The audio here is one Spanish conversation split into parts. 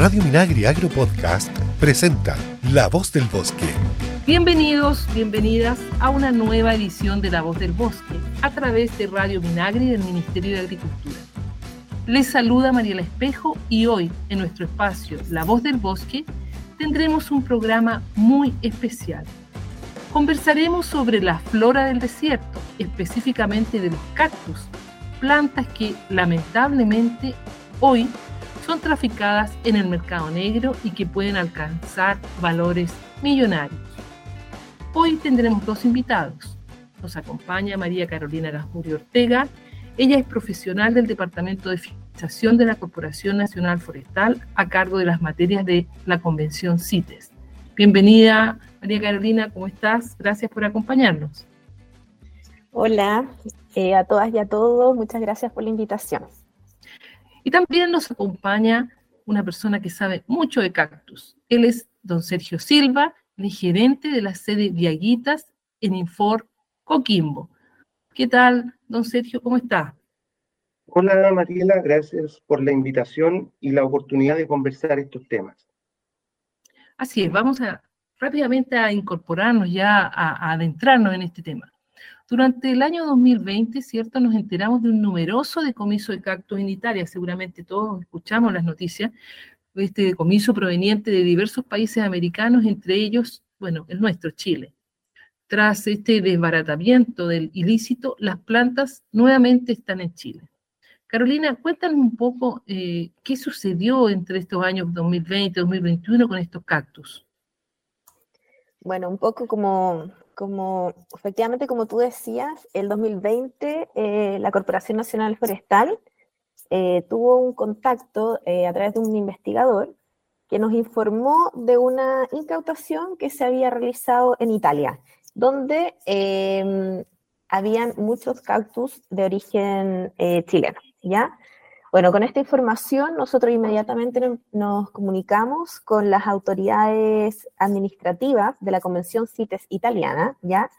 Radio Minagri Agro Podcast presenta La Voz del Bosque. Bienvenidos, bienvenidas a una nueva edición de La Voz del Bosque a través de Radio Minagri del Ministerio de Agricultura. Les saluda Mariela Espejo y hoy en nuestro espacio La Voz del Bosque tendremos un programa muy especial. Conversaremos sobre la flora del desierto, específicamente de los cactus, plantas que lamentablemente hoy son traficadas en el mercado negro y que pueden alcanzar valores millonarios. Hoy tendremos dos invitados. Nos acompaña María Carolina Gasmurio Ortega. Ella es profesional del Departamento de Fiscalización de la Corporación Nacional Forestal a cargo de las materias de la Convención CITES. Bienvenida, María Carolina, ¿cómo estás? Gracias por acompañarnos. Hola eh, a todas y a todos, muchas gracias por la invitación. Y también nos acompaña una persona que sabe mucho de cactus. Él es don Sergio Silva, el gerente de la sede Viaguitas en Infor Coquimbo. ¿Qué tal, don Sergio? ¿Cómo está? Hola, Mariela, gracias por la invitación y la oportunidad de conversar estos temas. Así es, vamos a rápidamente a incorporarnos ya, a adentrarnos en este tema. Durante el año 2020, ¿cierto? Nos enteramos de un numeroso decomiso de cactus en Italia. Seguramente todos escuchamos las noticias. Este decomiso proveniente de diversos países americanos, entre ellos, bueno, el nuestro, Chile. Tras este desbaratamiento del ilícito, las plantas nuevamente están en Chile. Carolina, cuéntanos un poco eh, qué sucedió entre estos años 2020 y 2021 con estos cactus. Bueno, un poco como como efectivamente, como tú decías, el 2020 eh, la Corporación Nacional Forestal eh, tuvo un contacto eh, a través de un investigador que nos informó de una incautación que se había realizado en Italia, donde habían muchos cactus de origen chileno, ¿ya? Bueno, con esta información nosotros inmediatamente nos comunicamos con las autoridades administrativas de la Convención CITES italiana, ¿ya?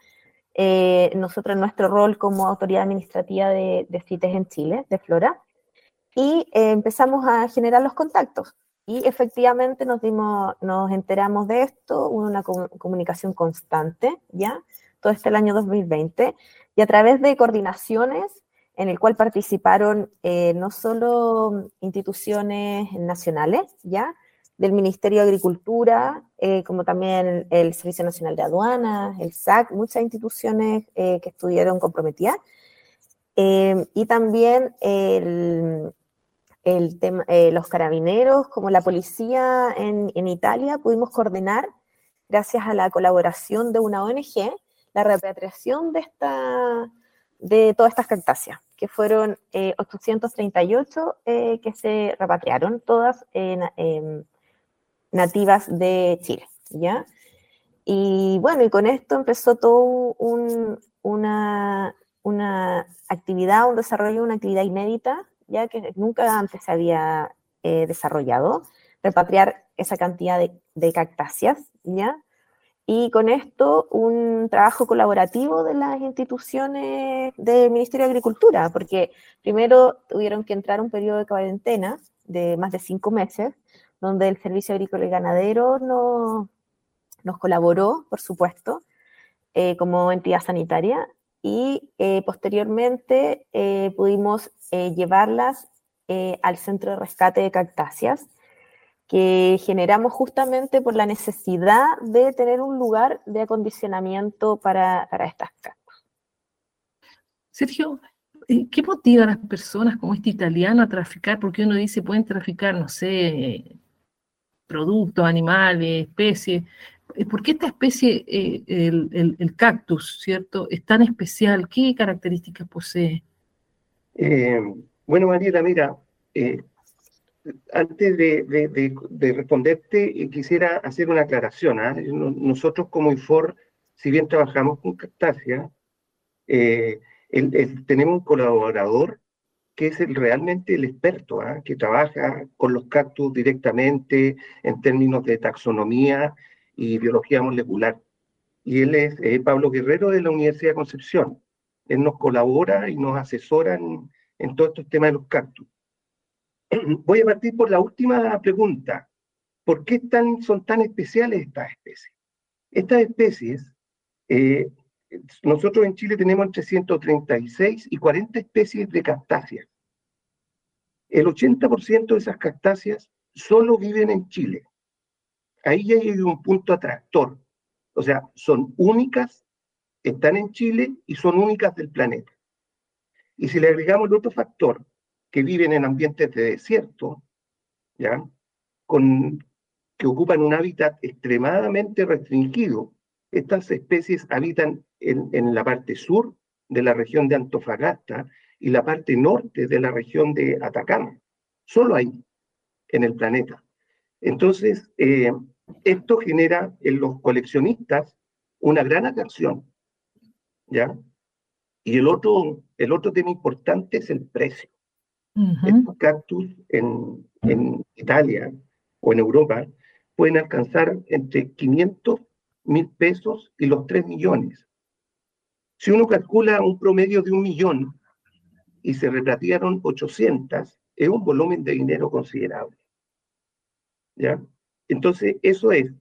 Eh, nosotros nuestro rol como autoridad administrativa de, CITES en Chile, de Flora, y eh, empezamos a generar los contactos. Y efectivamente nos, dimos, nos enteramos de esto, hubo una comunicación constante, ¿ya? Todo este año 2020, y a través de coordinaciones en el cual participaron eh, no solo instituciones nacionales, ¿ya? del Ministerio de Agricultura, eh, como también el, Servicio Nacional de Aduanas, el SAC, muchas instituciones eh, que estuvieron comprometidas, y también el, el tema, los carabineros, como la policía en, en Italia, pudimos coordinar, gracias a la colaboración de una ONG, la repatriación de esta de todas estas cactáceas, que fueron 838 eh, eh, que se repatriaron, todas nativas de Chile, ¿ya? Y bueno, y con esto empezó todo una, una actividad, un desarrollo, una actividad inédita, ya que nunca antes se había eh, desarrollado, repatriar esa cantidad de, de cactáceas, ¿ya? Y con esto un trabajo colaborativo de las instituciones del Ministerio de Agricultura, porque primero tuvieron que entrar un periodo de cuarentena de más de cinco meses, donde el Servicio Agrícola y Ganadero no, nos colaboró, por supuesto, eh, como entidad sanitaria, y eh, posteriormente eh, pudimos llevarlas al Centro de Rescate de Cactáceas, que generamos justamente por la necesidad de tener un lugar de acondicionamiento para, estas casas. Sergio, eh, ¿qué motiva a las personas como este italiano a traficar? Porque uno dice, pueden traficar, no sé, productos, animales, especies. Eh, ¿Por qué esta especie, eh, el, cactus, ¿cierto? Es tan especial? ¿Qué características posee? bueno, Mariela, mira, antes de, responderte, eh, quisiera hacer una aclaración. ¿ah? Nosotros como INFOR, si bien trabajamos con Cactácea, eh, tenemos un colaborador que es realmente el experto, ¿ah? que trabaja con los cactus directamente en términos de taxonomía y biología molecular. Y él es Pablo Guerrero de la Universidad de Concepción. Él nos colabora y nos asesora en todos estos temas de los cactus. Voy a partir por la última pregunta. ¿por qué son tan especiales estas especies? Estas especies, eh, nosotros en Chile tenemos entre 136 y 40 especies de cactáceas. El 80% de esas cactáceas solo viven en Chile. Ahí hay un punto atractor. O sea, son únicas, están en Chile y son únicas del planeta. Y si le agregamos el otro factor, que viven en ambientes de desierto, ¿ya? Con, que ocupan un hábitat extremadamente restringido, estas especies habitan en, la parte sur de la región de Antofagasta y la parte norte de la región de Atacama. Solo ahí, en el planeta. Entonces, eh, esto genera en los coleccionistas una gran atracción. ¿Ya? Y el otro, el otro tema importante es el precio. Estos cactus en, en, Italia o en Europa pueden alcanzar entre 500 mil pesos y los 3 millones. Si uno calcula un promedio de un millón y se repatriaron 800, es un volumen de dinero considerable. ¿Ya? Entonces, eso es.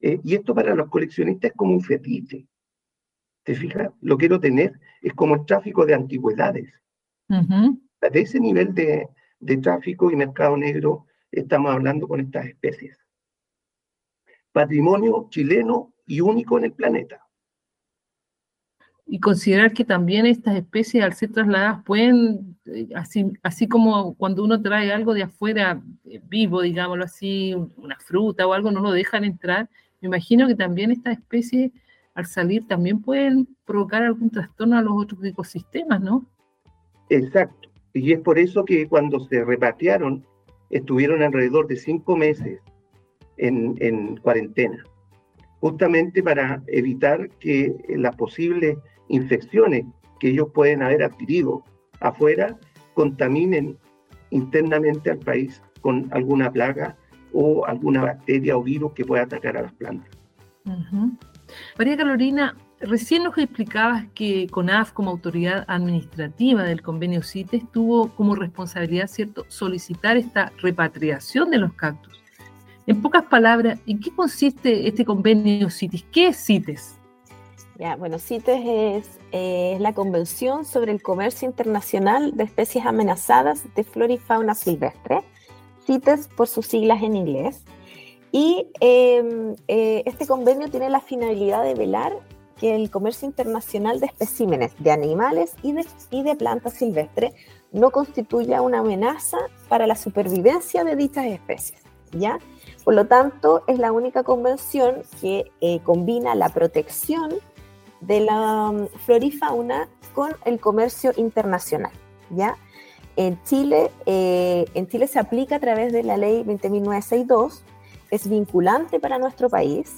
Eh, y esto para los coleccionistas es como un fetiche. ¿Te fijas? Lo quiero tener. Es como el tráfico de antigüedades. De ese nivel de, de tráfico y mercado negro estamos hablando con estas especies. Patrimonio chileno y único en el planeta y considerar que también estas especies al ser trasladadas pueden, eh, así, así como cuando uno trae algo de afuera eh, vivo, digámoslo así, una fruta o algo, no lo dejan entrar, me imagino que también estas especies al salir también pueden provocar algún trastorno a los otros ecosistemas, ¿no? Exacto. Y es por eso que cuando se repatriaron, estuvieron alrededor de cinco meses en, en cuarentena, justamente para evitar que las posibles infecciones que ellos pueden haber adquirido afuera contaminen internamente al país con alguna plaga o alguna bacteria o virus que pueda atacar a las plantas. María Carolina, recién nos explicabas que CONAF como autoridad administrativa del convenio CITES tuvo como responsabilidad, ¿cierto?, solicitar esta repatriación de los cactus. En pocas palabras, ¿en qué consiste este convenio CITES? ¿Qué es CITES? bueno, CITES es, la Convención sobre el Comercio Internacional de Especies Amenazadas de Flora y Fauna Silvestre, CITES por sus siglas en inglés. Y em, eh, este convenio tiene la finalidad de velar que el comercio internacional de especímenes de animales y de, y de plantas silvestres no constituya una amenaza para la supervivencia de dichas especies. ¿ya? Por lo tanto, es la única convención que eh, combina la protección de la mm, flora y fauna con el comercio internacional, ¿ya? En Chile, eh, en Chile se aplica a través de la ley 20.962, es vinculante para nuestro país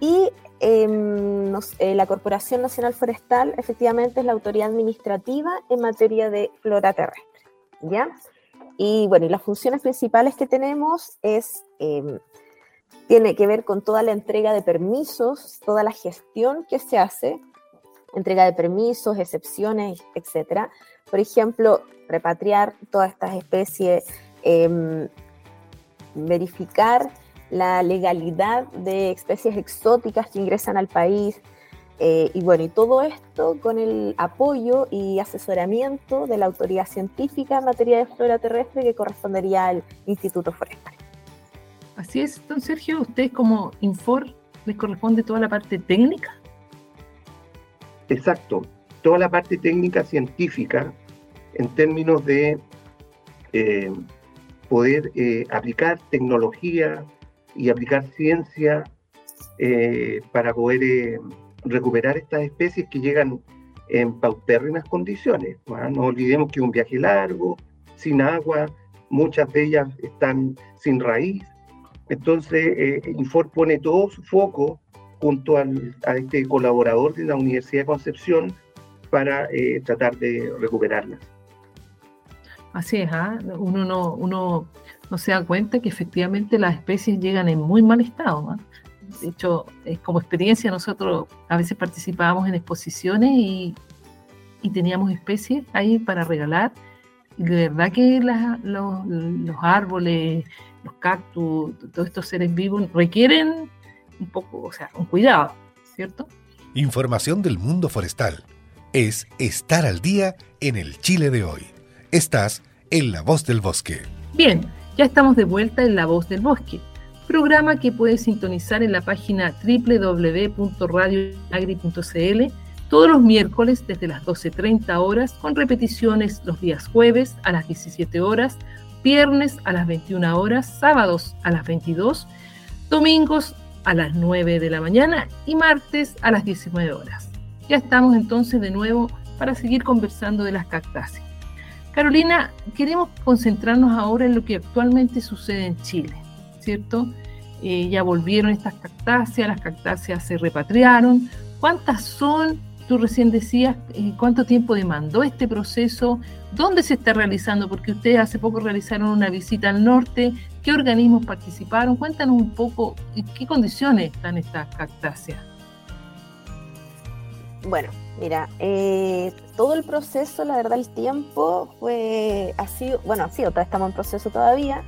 y em, eh, la Corporación Nacional Forestal efectivamente es la autoridad administrativa en materia de flora terrestre, ¿ya? Y bueno, las funciones principales que tenemos es em, tiene que ver con toda la entrega de permisos, toda la gestión que se hace, entrega de permisos, excepciones, etcétera. Por ejemplo, repatriar todas estas especies, em, verificar la legalidad de especies exóticas que ingresan al país. Eh, y bueno, y todo esto con el apoyo y asesoramiento de la autoridad científica en materia de flora terrestre que correspondería al Instituto Forestal. Así es, don Sergio, usted como Infor les corresponde toda la parte técnica. Exacto, toda la parte técnica científica en términos de eh, poder eh, aplicar tecnología y aplicar ciencia eh, para poder recuperar estas especies que llegan en paupérrimas condiciones. ¿no? no olvidemos que un viaje largo, sin agua, muchas de ellas están sin raíz, entonces, eh, Infor pone todo su foco junto a este colaborador de la Universidad de Concepción para eh, tratar de recuperarlas. Así es, ¿ah? uno, no, uno no se da cuenta que efectivamente las especies llegan en muy mal estado. ¿ah? De hecho, como experiencia nosotros a veces participábamos en exposiciones y, teníamos especies ahí para regalar. Y de verdad que los, los árboles, los cactus, todos estos seres vivos requieren un poco, o sea, un cuidado, ¿cierto? Información del mundo forestal es estar al día en el Chile de hoy. Estás en La Voz del Bosque. Bien, ya estamos de vuelta en La Voz del Bosque, programa que puedes sintonizar en la página www.radioagri.cl todos los miércoles desde las 12.30 horas con repeticiones los días jueves a las 17 horas, viernes a las 21 horas, sábados a las 22, domingos a las 9 de la mañana y martes a las 19 horas. Ya estamos entonces de nuevo para seguir conversando de las cactáceas. Carolina, queremos concentrarnos ahora en lo que actualmente sucede en Chile, ¿cierto? Eh, ya volvieron estas cactáceas, las cactáceas se repatriaron. ¿Cuántas son? Tú recién decías eh, cuánto tiempo demandó este proceso, dónde se está realizando, porque ustedes hace poco realizaron una visita al norte, qué organismos participaron, cuéntanos un poco en qué condiciones están estas cactáceas. Bueno, mira, eh, todo el proceso, la verdad, el tiempo fue, ha sido, bueno, ha sido, estamos en proceso todavía,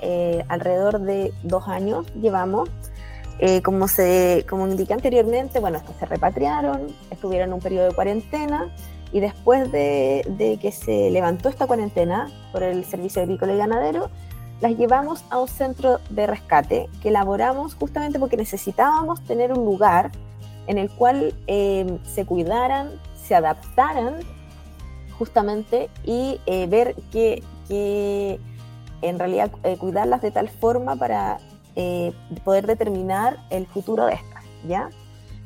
eh, alrededor de dos años llevamos. Eh, como, se, como indiqué anteriormente, bueno, se repatriaron, estuvieron en un periodo de cuarentena y después de, que se levantó esta cuarentena por el Servicio Agrícola y Ganadero, las llevamos a un centro de rescate que elaboramos justamente porque necesitábamos tener un lugar en el cual eh, se cuidaran, se adaptaran justamente y eh, ver que, que, en realidad cuidarlas de tal forma para eh, poder determinar el futuro de estas, ¿ya?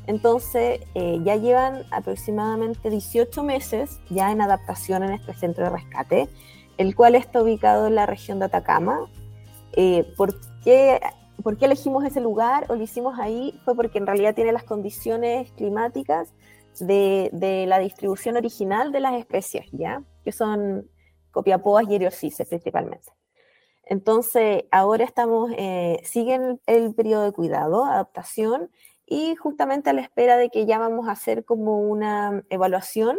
Entonces, eh, ya llevan aproximadamente 18 meses ya en adaptación en este centro de rescate, el cual está ubicado en la región de Atacama. Eh, ¿por, qué, ¿Por qué elegimos ese lugar o lo hicimos ahí? Fue porque en realidad tiene las condiciones climáticas de, la distribución original de las especies, ¿ya? Que son copiapoas y eriocices principalmente. Entonces, ahora estamos, eh, siguen el periodo de cuidado, adaptación, y justamente a la espera de que ya vamos a hacer como una evaluación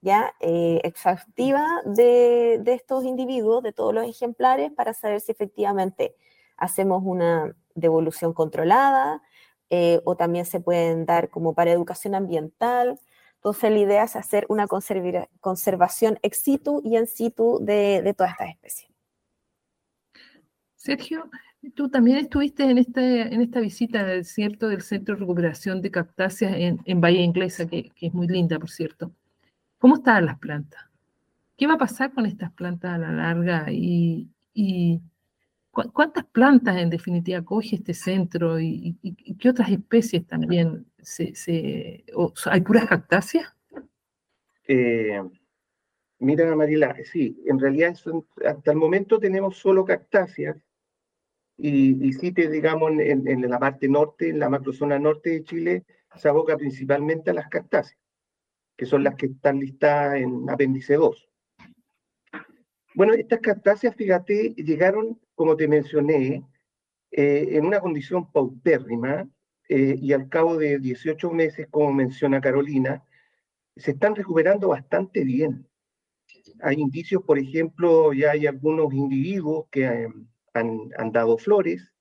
ya eh, exhaustiva de, estos individuos, de todos los ejemplares, para saber si efectivamente hacemos una devolución controlada eh, o también se pueden dar como para educación ambiental. Entonces la idea es hacer una conservación ex situ y en situ de, todas estas especies. Sergio, tú también estuviste en, este, en esta visita, ¿cierto?, del Centro de Recuperación de Cactáceas en, en Bahía Inglesa, que, es muy linda, por cierto. ¿Cómo están las plantas? ¿Qué va a pasar con estas plantas a la larga? ¿Y, cuántas plantas en definitiva coge este centro? ¿Y, qué otras especies también? ¿Hay puras cactáceas? Eh, mira, Marila, sí, en realidad hasta el momento tenemos solo cactáceas y, y digamos, en, en, la parte norte, en la macrozona norte de Chile, se aboca principalmente a las cactáceas, que son las que están listadas en apéndice 2. Bueno, estas cactáceas, fíjate, llegaron, como te mencioné, eh, en una condición paupérrima eh, y al cabo de 18 meses, como menciona Carolina, se están recuperando bastante bien. Hay indicios, por ejemplo, ya hay algunos individuos que eh, han, dado flores,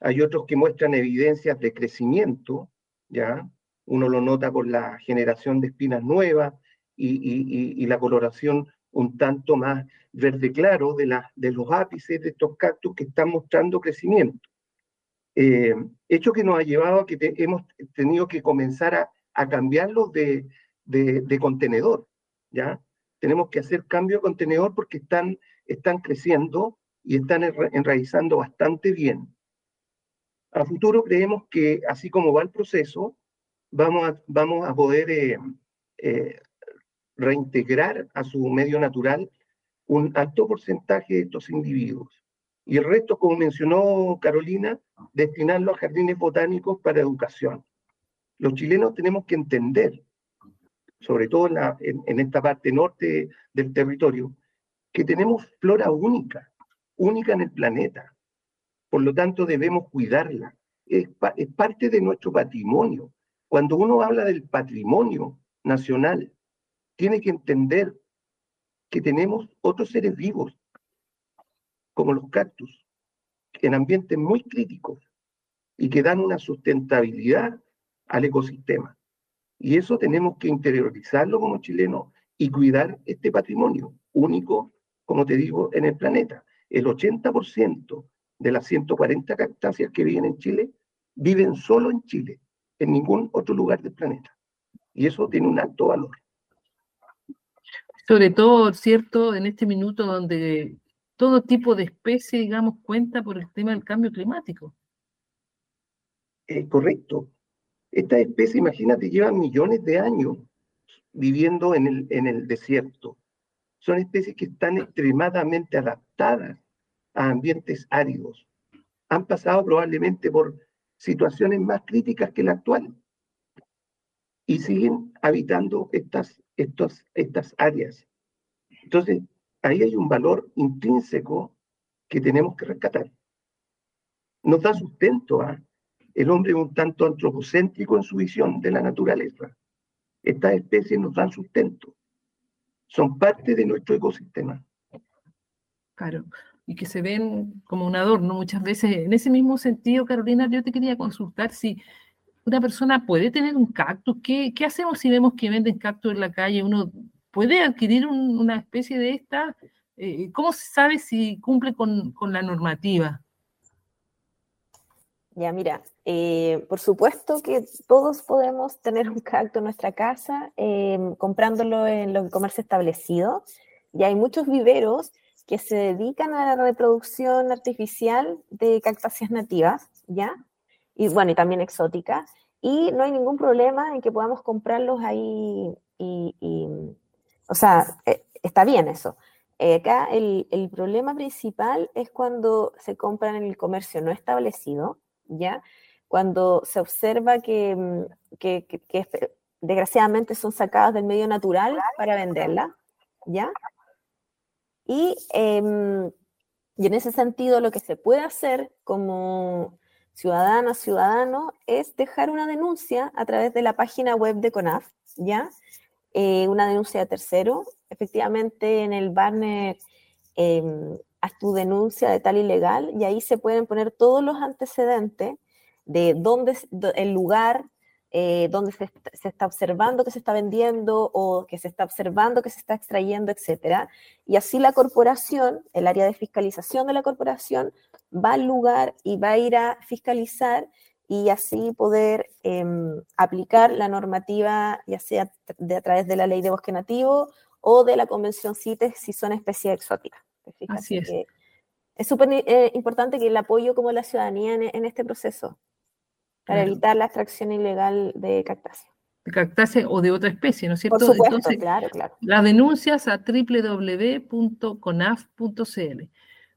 hay otros que muestran evidencias de crecimiento, ¿ya? Uno lo nota por la generación de espinas nuevas y, la coloración un tanto más verde claro de, los ápices de estos cactus que están mostrando crecimiento. Eh, hecho que nos ha llevado a que hemos tenido que comenzar a, cambiarlos de, contenedor, ¿ya? Tenemos que hacer cambio de contenedor porque están, están creciendo y están enraizando bastante bien. A futuro creemos que así como va el proceso, vamos a, vamos a poder eh, eh, reintegrar a su medio natural un alto porcentaje de estos individuos. Y el resto, como mencionó Carolina, destinarlo a jardines botánicos para educación. Los chilenos tenemos que entender, sobre todo en, en esta parte norte del territorio, que tenemos flora única única en el planeta. Por lo tanto, debemos cuidarla. Es, parte de nuestro patrimonio. Cuando uno habla del patrimonio nacional, tiene que entender que tenemos otros seres vivos, como los cactus, en ambientes muy críticos y que dan una sustentabilidad al ecosistema. Y eso tenemos que interiorizarlo como chilenos y cuidar este patrimonio único, como te digo, en el planeta. El 80% de las 140 cactáceas que viven en Chile viven solo en Chile, en ningún otro lugar del planeta. Y eso tiene un alto valor. Sobre todo, ¿cierto? En este minuto donde todo tipo de especie, digamos, cuenta por el tema del cambio climático. Eh, correcto. Estas especies, imagínate, llevan millones de años viviendo en el, en el desierto. Son especies que están extremadamente adaptadas a ambientes áridos. Han pasado probablemente por situaciones más críticas que la actual y siguen habitando estas, estos, estas áreas. Entonces, ahí hay un valor intrínseco que tenemos que rescatar. Nos da sustento a el hombre un tanto antropocéntrico en su visión de la naturaleza. Estas especies nos dan sustento, son parte de nuestro ecosistema. Claro, y que se ven como un adorno muchas veces. En ese mismo sentido, Carolina, yo te quería consultar si una persona puede tener un cactus. ¿Qué, qué hacemos si vemos que venden cactus en la calle? ¿Uno puede adquirir una especie de esta? Eh, ¿Cómo se sabe si cumple con, con la normativa? Ya, mira, eh, por supuesto que todos podemos tener un cactus en nuestra casa em, comprándolo en los comercios establecidos. Y hay muchos viveros que se dedican a la reproducción artificial de cactáceas nativas, ¿ya? Y bueno, y también exóticas. Y no hay ningún problema en que podamos comprarlos ahí y, o sea, eh, está bien eso. Eh, acá el, el problema principal es cuando se compran en el comercio no establecido, ¿ya? Cuando se observa que, mm, desgraciadamente son sacadas del medio natural para venderla, ¿ya? Y, em, y en ese sentido lo que se puede hacer como ciudadana, ciudadano, es dejar una denuncia a través de la página web de CONAF, ¿ya? Eh, una denuncia de tercero. Efectivamente, en el banner em, haz tu denuncia de tal ilegal y ahí se pueden poner todos los antecedentes de dónde el lugar eh, donde se, está observando que se está vendiendo o que se está observando que se está extrayendo, etcétera. Y así la corporación, el área de fiscalización de la corporación, va al lugar y va a ir a fiscalizar y así poder em, aplicar la normativa, ya sea de, a través de la ley de bosque nativo o de la convención CITES si son especies exóticas. Así es. Es súper eh, importante que el apoyo como la ciudadanía en, este proceso para evitar la extracción ilegal de cactácea. De cactácea o de otra especie, ¿no es cierto? Por supuesto, claro, claro. Las denuncias a www.conaf.cl.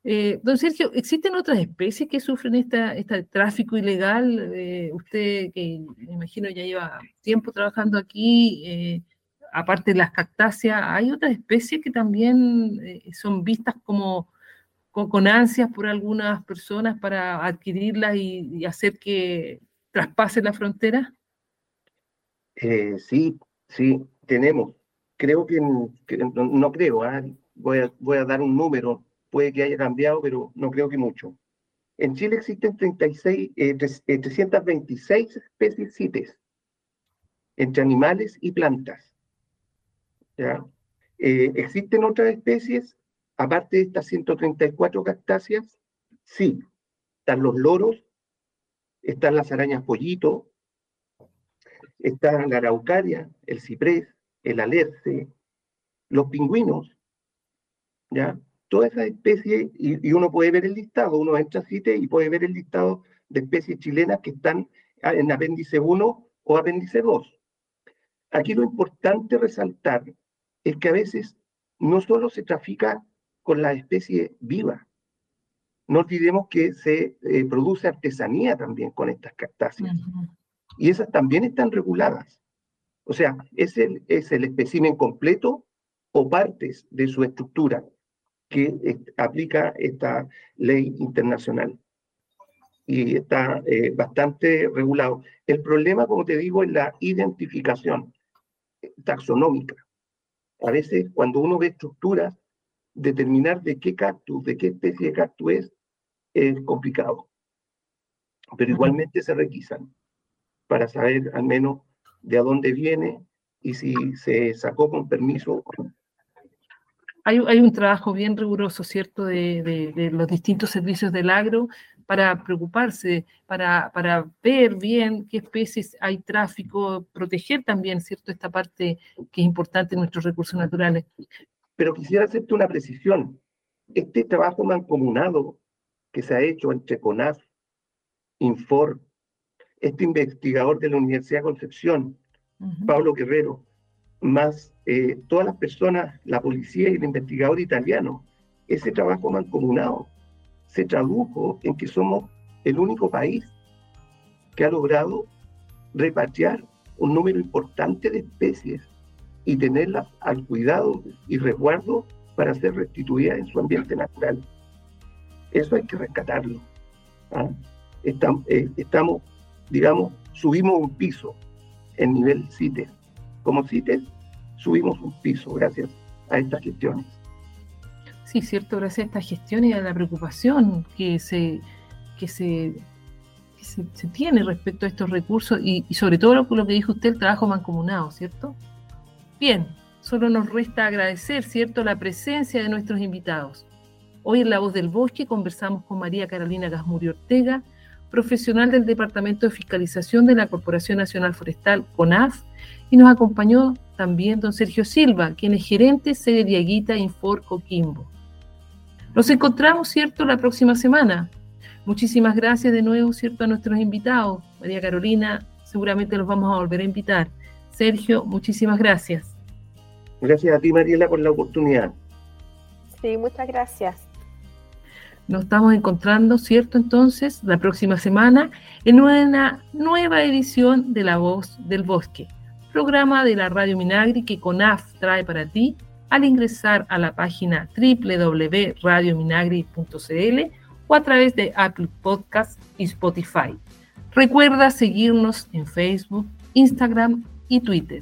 Eh, don Sergio, ¿existen otras especies que sufren esta, este tráfico ilegal? Eh, usted, que me imagino ya lleva tiempo trabajando aquí, aparte de las cactáceas, hay otras especies que también eh, son vistas como con, ansias por algunas personas para adquirirlas y, hacer que traspasen la frontera? Eh, sí, sí, tenemos. Creo que, no, creo, ¿ah? voy, a, voy a dar un número, puede que haya cambiado, pero no creo que mucho. En Chile existen 36, 326 eh, especies CITES, entre animales y plantas. Eh, ¿Existen otras especies, aparte de estas 134 cactáceas? Sí, están los loros, están las arañas pollito, está la araucaria, el ciprés, el alerce, los pingüinos, ¿ya? Todas esas especies, y, uno puede ver el listado, uno entra a CITE y puede ver el listado de especies chilenas que están en apéndice 1 o apéndice 2. Aquí lo importante resaltar es que a veces no solo se trafica con la especie viva, no olvidemos que se eh, produce artesanía también con estas cactáceas. Y esas también están reguladas. O sea, es el, es el espécimen completo o partes de su estructura que aplica esta ley internacional. Y está eh, bastante regulado. El problema, como te digo, es la identificación taxonómica a veces cuando uno ve estructuras, determinar de qué cactus, de qué especie de cactus es, es complicado. Pero igualmente se requisan para saber al menos de a dónde viene y si se sacó con permiso Hay, hay un trabajo bien riguroso, ¿cierto?, de, de, de, los distintos servicios del agro para preocuparse, para, para ver bien qué especies hay tráfico, proteger también, ¿cierto?, esta parte que es importante en nuestros recursos naturales. Pero quisiera hacerte una precisión. Este trabajo mancomunado que se ha hecho entre CONAF, Infor, este investigador de la Universidad de Concepción, uh -huh. Pablo Guerrero, más eh, todas las personas, la policía y el investigador italiano, ese trabajo mancomunado se tradujo en que somos el único país que ha logrado repatriar un número importante de especies y tenerlas al cuidado y resguardo para ser restituidas en su ambiente natural. Eso hay que rescatarlo. ¿ah? Estamos, eh, estamos, digamos, subimos un piso en nivel CITES. Como CITES, subimos un piso gracias a estas gestiones. Sí, cierto, gracias a esta gestión y a la preocupación que se, que se, se, tiene respecto a estos recursos y, sobre todo lo, lo, que dijo usted, el trabajo mancomunado, ¿cierto? Bien, solo nos resta agradecer, ¿cierto?, la presencia de nuestros invitados. Hoy en La Voz del Bosque conversamos con María Carolina Gasmuri Ortega, profesional del Departamento de Fiscalización de la Corporación Nacional Forestal, CONAF, y nos acompañó también don Sergio Silva, quien es gerente sede Diaguita Infor Coquimbo. Nos encontramos, ¿cierto?, la próxima semana. Muchísimas gracias de nuevo, ¿cierto?, a nuestros invitados. María Carolina, seguramente los vamos a volver a invitar. Sergio, muchísimas gracias. Gracias a ti, Mariela, por la oportunidad. Sí, muchas gracias. Nos estamos encontrando, ¿cierto? Entonces, la próxima semana en una nueva edición de La Voz del Bosque, programa de la Radio Minagri que CONAF trae para ti al ingresar a la página www.radiominagri.cl o a través de Apple Podcast y Spotify. Recuerda seguirnos en Facebook, Instagram y Twitter.